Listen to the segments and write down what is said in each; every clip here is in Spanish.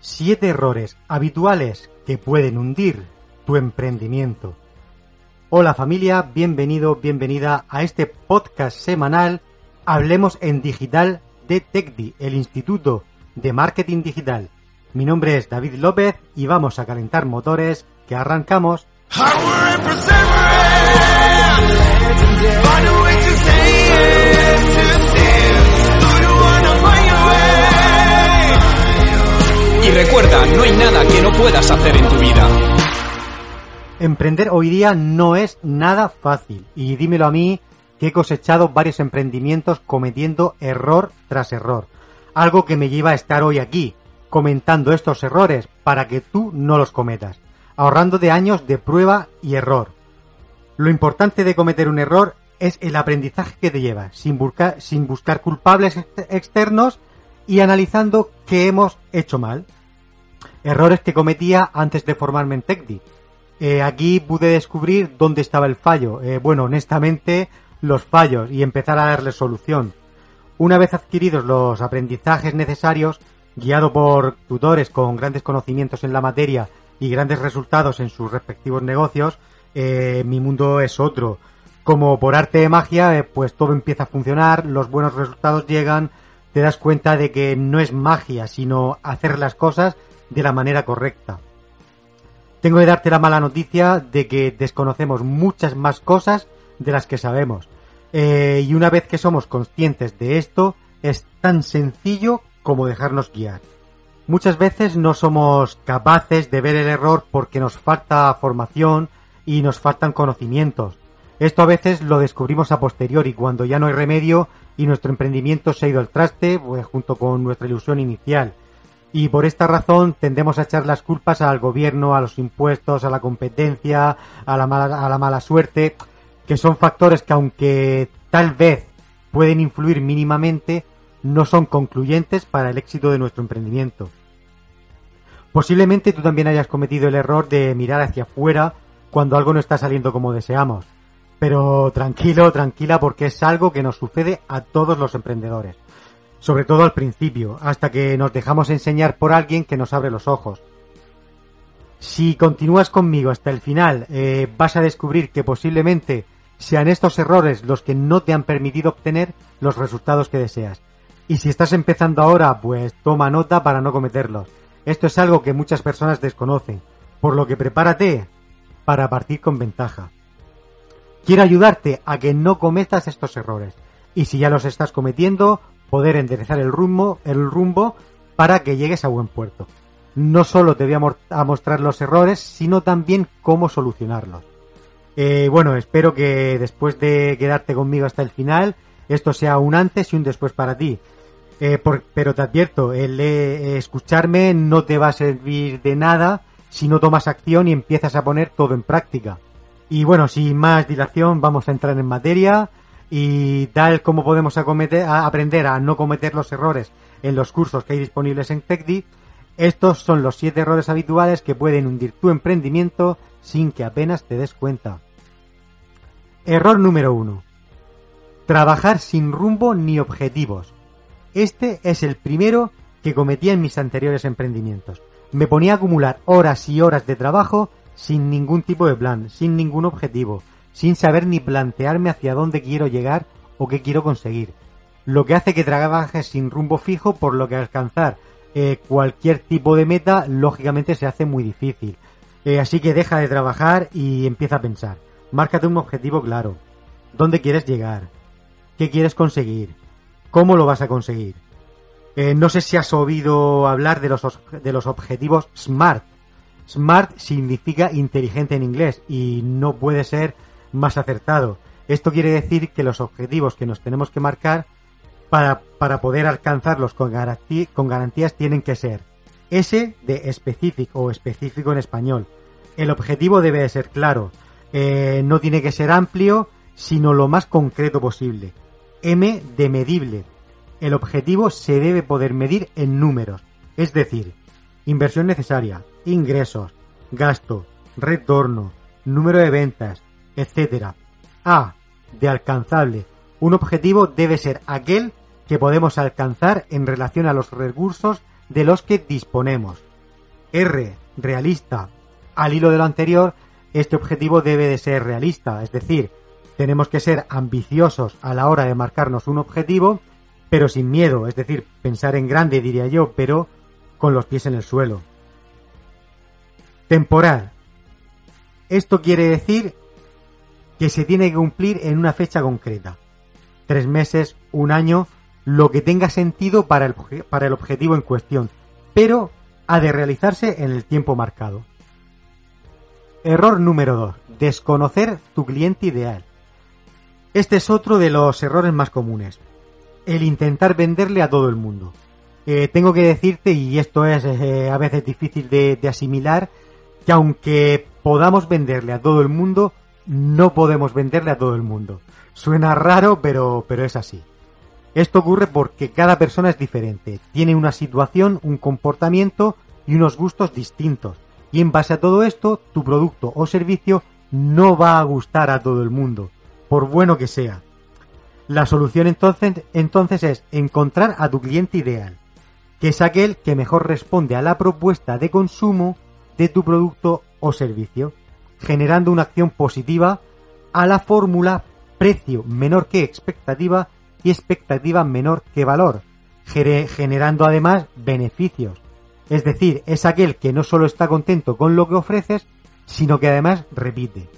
Siete errores habituales que pueden hundir tu emprendimiento. Hola familia, bienvenido, bienvenida a este podcast semanal Hablemos en Digital de TechDi, el Instituto de Marketing Digital. Mi nombre es David López y vamos a calentar motores que arrancamos. Puedas hacer en tu vida. Emprender hoy día no es nada fácil y dímelo a mí que he cosechado varios emprendimientos cometiendo error tras error. Algo que me lleva a estar hoy aquí, comentando estos errores para que tú no los cometas, ahorrando de años de prueba y error. Lo importante de cometer un error es el aprendizaje que te lleva, sin buscar, sin buscar culpables externos y analizando qué hemos hecho mal errores que cometía antes de formarme en TechDi. Eh, aquí pude descubrir dónde estaba el fallo. Eh, bueno, honestamente, los fallos y empezar a darle solución. Una vez adquiridos los aprendizajes necesarios, guiado por tutores con grandes conocimientos en la materia y grandes resultados en sus respectivos negocios, eh, mi mundo es otro. Como por arte de magia, pues todo empieza a funcionar, los buenos resultados llegan, te das cuenta de que no es magia, sino hacer las cosas de la manera correcta. Tengo que darte la mala noticia de que desconocemos muchas más cosas de las que sabemos. Eh, y una vez que somos conscientes de esto, es tan sencillo como dejarnos guiar. Muchas veces no somos capaces de ver el error porque nos falta formación y nos faltan conocimientos. Esto a veces lo descubrimos a posteriori cuando ya no hay remedio y nuestro emprendimiento se ha ido al traste pues, junto con nuestra ilusión inicial y por esta razón tendemos a echar las culpas al gobierno, a los impuestos, a la competencia, a la mala, a la mala suerte, que son factores que aunque tal vez pueden influir mínimamente, no son concluyentes para el éxito de nuestro emprendimiento. Posiblemente tú también hayas cometido el error de mirar hacia afuera cuando algo no está saliendo como deseamos. Pero tranquilo, tranquila, porque es algo que nos sucede a todos los emprendedores sobre todo al principio, hasta que nos dejamos enseñar por alguien que nos abre los ojos. Si continúas conmigo hasta el final, eh, vas a descubrir que posiblemente sean estos errores los que no te han permitido obtener los resultados que deseas. Y si estás empezando ahora, pues toma nota para no cometerlos. Esto es algo que muchas personas desconocen, por lo que prepárate para partir con ventaja. Quiero ayudarte a que no cometas estos errores. Y si ya los estás cometiendo, poder enderezar el rumbo, el rumbo para que llegues a buen puerto. No solo te voy a, mostrar los errores, sino también cómo solucionarlos. Eh, bueno, espero que después de quedarte conmigo hasta el final, esto sea un antes y un después para ti. Eh, pero te advierto, el escucharme no te va a servir de nada si no tomas acción y empiezas a poner todo en práctica. Y bueno, sin más dilación, vamos a entrar en materia y tal como podemos aprender a no cometer los errores en los cursos que hay disponibles en TechDi, estos son los siete errores habituales que pueden hundir tu emprendimiento sin que apenas te des cuenta. Error número uno. Trabajar sin rumbo ni objetivos. Este es el primero que cometía en mis anteriores emprendimientos. Me ponía a acumular horas y horas de trabajo sin ningún tipo de plan, sin ningún objetivo, sin saber ni plantearme hacia dónde quiero llegar o qué quiero conseguir. Lo que hace que trabajes sin rumbo fijo, por lo que alcanzar eh, cualquier tipo de meta, lógicamente se hace muy difícil. Eh, así que deja de trabajar y empieza a pensar. Márcate un objetivo claro. ¿Dónde quieres llegar? ¿Qué quieres conseguir? ¿Cómo lo vas a conseguir? Eh, no sé si has oído hablar de los, de los objetivos SMART. SMART significa inteligente en inglés y no puede ser más acertado. Esto quiere decir que los objetivos que nos tenemos que marcar para, para poder alcanzarlos con, garantías tienen que ser S de specific o específico en español. El objetivo debe de ser claro. Eh, no tiene que ser amplio, sino lo más concreto posible. M de medible. El objetivo se debe poder medir en números, es decir, inversión necesaria, ingresos, gasto, retorno, número de ventas, etc. A de alcanzable. Un objetivo debe ser aquel que podemos alcanzar en relación a los recursos de los que disponemos. R, realista. Al hilo de lo anterior, este objetivo debe de ser realista, es decir, tenemos que ser ambiciosos a la hora de marcarnos un objetivo, pero sin miedo, es decir, pensar en grande diría yo, pero con los pies en el suelo. Temporal. Esto quiere decir que se tiene que cumplir en una fecha concreta. Tres meses, un año, lo que tenga sentido para el, para el objetivo en cuestión, pero ha de realizarse en el tiempo marcado. Error número 2. Desconocer tu cliente ideal. Este es otro de los errores más comunes. El intentar venderle a todo el mundo. Eh, tengo que decirte, y esto es eh, a veces difícil de, de asimilar, que aunque podamos venderle a todo el mundo, no podemos venderle a todo el mundo. Suena raro, pero, pero es así. Esto ocurre porque cada persona es diferente, tiene una situación, un comportamiento y unos gustos distintos. Y en base a todo esto, tu producto o servicio no va a gustar a todo el mundo, por bueno que sea. La solución entonces, entonces es encontrar a tu cliente ideal, que es aquel que mejor responde a la propuesta de consumo de tu producto o servicio, generando una acción positiva a la fórmula precio menor que expectativa y expectativa menor que valor, generando además beneficios. Es decir, es aquel que no solo está contento con lo que ofreces, sino que además repite.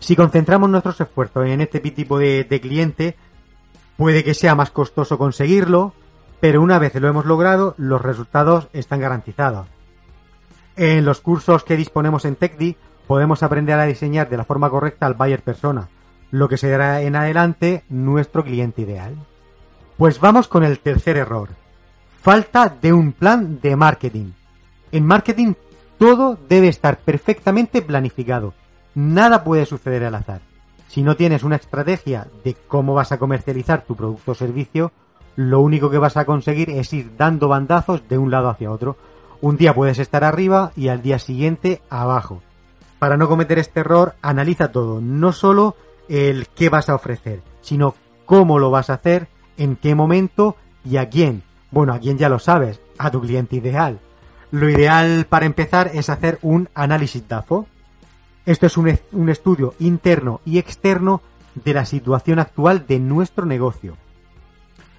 Si concentramos nuestros esfuerzos en este tipo de, de cliente, puede que sea más costoso conseguirlo, pero una vez lo hemos logrado, los resultados están garantizados. En los cursos que disponemos en TechDi podemos aprender a diseñar de la forma correcta al buyer persona, lo que será en adelante nuestro cliente ideal. Pues vamos con el tercer error. Falta de un plan de marketing. En marketing todo debe estar perfectamente planificado. Nada puede suceder al azar. Si no tienes una estrategia de cómo vas a comercializar tu producto o servicio, lo único que vas a conseguir es ir dando bandazos de un lado hacia otro. Un día puedes estar arriba y al día siguiente abajo. Para no cometer este error, analiza todo, no solo el qué vas a ofrecer, sino cómo lo vas a hacer, en qué momento y a quién. Bueno, a quién ya lo sabes, a tu cliente ideal. Lo ideal para empezar es hacer un análisis DAFO. Esto es un, un estudio interno y externo de la situación actual de nuestro negocio.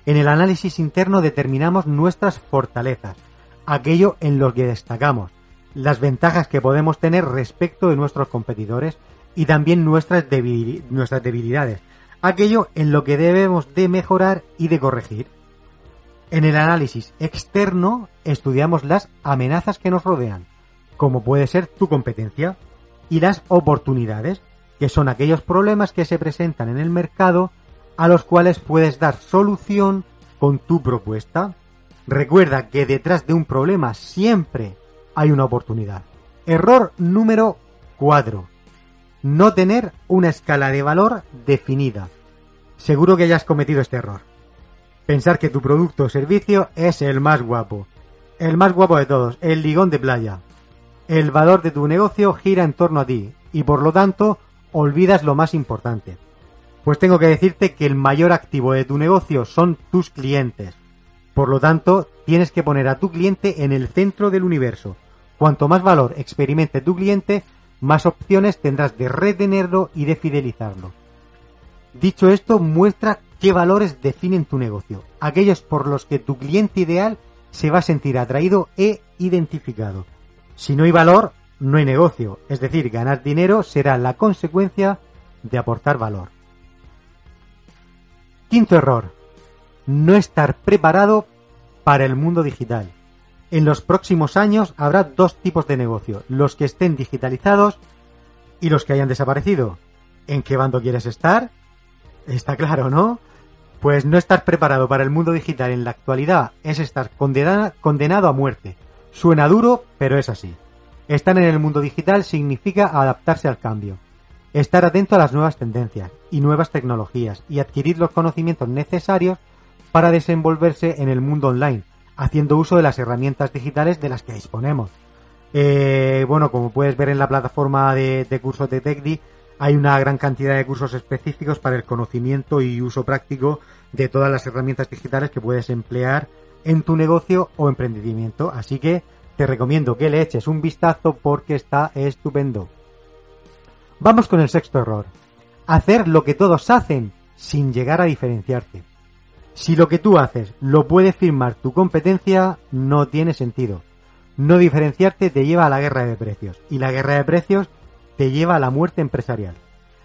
En el análisis interno determinamos nuestras fortalezas, aquello en lo que destacamos, las ventajas que podemos tener respecto de nuestros competidores y también nuestras, nuestras debilidades, aquello en lo que debemos de mejorar y de corregir. En el análisis externo estudiamos las amenazas que nos rodean, como puede ser tu competencia, y las oportunidades, que son aquellos problemas que se presentan en el mercado a los cuales puedes dar solución con tu propuesta. Recuerda que detrás de un problema siempre hay una oportunidad. Error número 4 no tener una escala de valor definida. Seguro que ya has cometido este error. Pensar que tu producto o servicio es el más guapo. El más guapo de todos, el ligón de playa. El valor de tu negocio gira en torno a ti y por lo tanto olvidas lo más importante. Pues tengo que decirte que el mayor activo de tu negocio son tus clientes. Por lo tanto, tienes que poner a tu cliente en el centro del universo. Cuanto más valor experimente tu cliente, más opciones tendrás de retenerlo y de fidelizarlo. Dicho esto, muestra qué valores definen tu negocio, aquellos por los que tu cliente ideal se va a sentir atraído e identificado. Si no hay valor, no hay negocio, es decir, ganar dinero será la consecuencia de aportar valor. Quinto error, no estar preparado para el mundo digital. En los próximos años habrá dos tipos de negocio, los que estén digitalizados y los que hayan desaparecido. ¿En qué bando quieres estar? Está claro, ¿no? Pues no estar preparado para el mundo digital en la actualidad es estar condena- condenado a muerte. Suena duro, pero es así. Estar en el mundo digital significa adaptarse al cambio, estar atento a las nuevas tendencias y nuevas tecnologías y adquirir los conocimientos necesarios para desenvolverse en el mundo online, haciendo uso de las herramientas digitales de las que disponemos. Eh, bueno, como puedes ver en la plataforma de, de cursos de TechDi, hay una gran cantidad de cursos específicos para el conocimiento y uso práctico de todas las herramientas digitales que puedes emplear en tu negocio o emprendimiento. Así que te recomiendo que le eches un vistazo porque está estupendo. Vamos con el sexto error. Hacer lo que todos hacen sin llegar a diferenciarte. Si lo que tú haces lo puede firmar tu competencia, no tiene sentido. No diferenciarte te lleva a la guerra de precios y la guerra de precios te lleva a la muerte empresarial.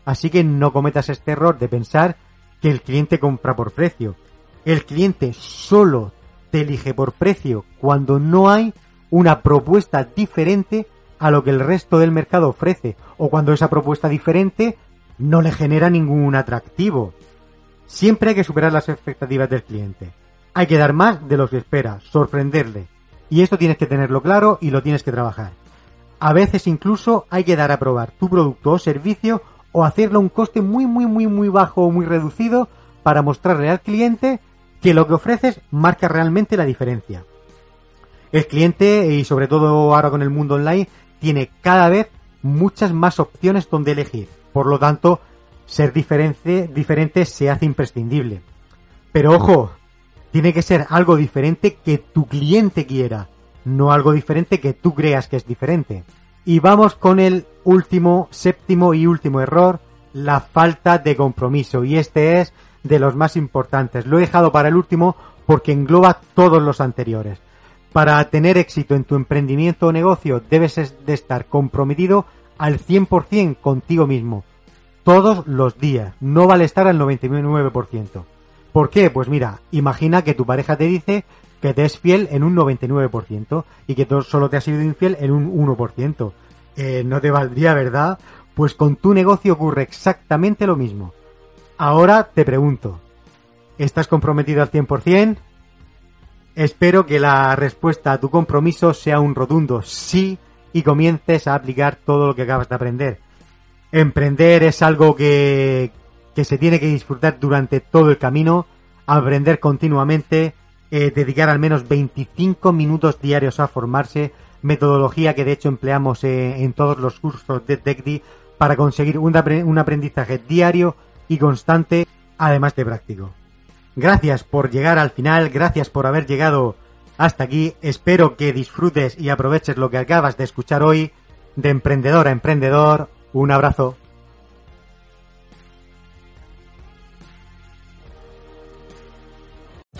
Así que no cometas este error de pensar que el cliente compra por precio. El cliente solo te elige por precio cuando no hay una propuesta diferente a lo que el resto del mercado ofrece o cuando esa propuesta diferente no le genera ningún atractivo. Siempre hay que superar las expectativas del cliente. Hay que dar más de lo que espera, sorprenderle. Y esto tienes que tenerlo claro y lo tienes que trabajar. A veces incluso hay que dar a probar tu producto o servicio o hacerlo a un coste muy muy muy muy bajo o muy reducido para mostrarle al cliente que lo que ofreces marca realmente la diferencia. El cliente, y sobre todo ahora con el mundo online, tiene cada vez muchas más opciones donde elegir. Por lo tanto, ser diferente, diferente se hace imprescindible. Pero ojo, tiene que ser algo diferente que tu cliente quiera, no algo diferente que tú creas que es diferente. Y vamos con el último, séptimo y último error, la falta de compromiso. Y este es de los más importantes. Lo he dejado para el último porque engloba todos los anteriores. Para tener éxito en tu emprendimiento o negocio debes de estar comprometido al 100% contigo mismo. Todos los días. No vale estar al 99%. ¿Por qué? Pues mira, imagina que tu pareja te dice que te es fiel en un 99% y que tú solo te has sido infiel en un 1%. Eh, no te valdría, ¿verdad? Pues con tu negocio ocurre exactamente lo mismo. Ahora te pregunto, ¿estás comprometido al 100%? Espero que la respuesta a tu compromiso sea un rotundo sí y comiences a aplicar todo lo que acabas de aprender. Emprender es algo que, que se tiene que disfrutar durante todo el camino, aprender continuamente, eh, dedicar al menos 25 minutos diarios a formarse, metodología que de hecho empleamos eh, en todos los cursos de TechDi para conseguir un, apre- un aprendizaje diario y constante, además de práctico. Gracias por llegar al final, gracias por haber llegado hasta aquí. Espero que disfrutes y aproveches lo que acabas de escuchar hoy de emprendedor a emprendedor. Un abrazo.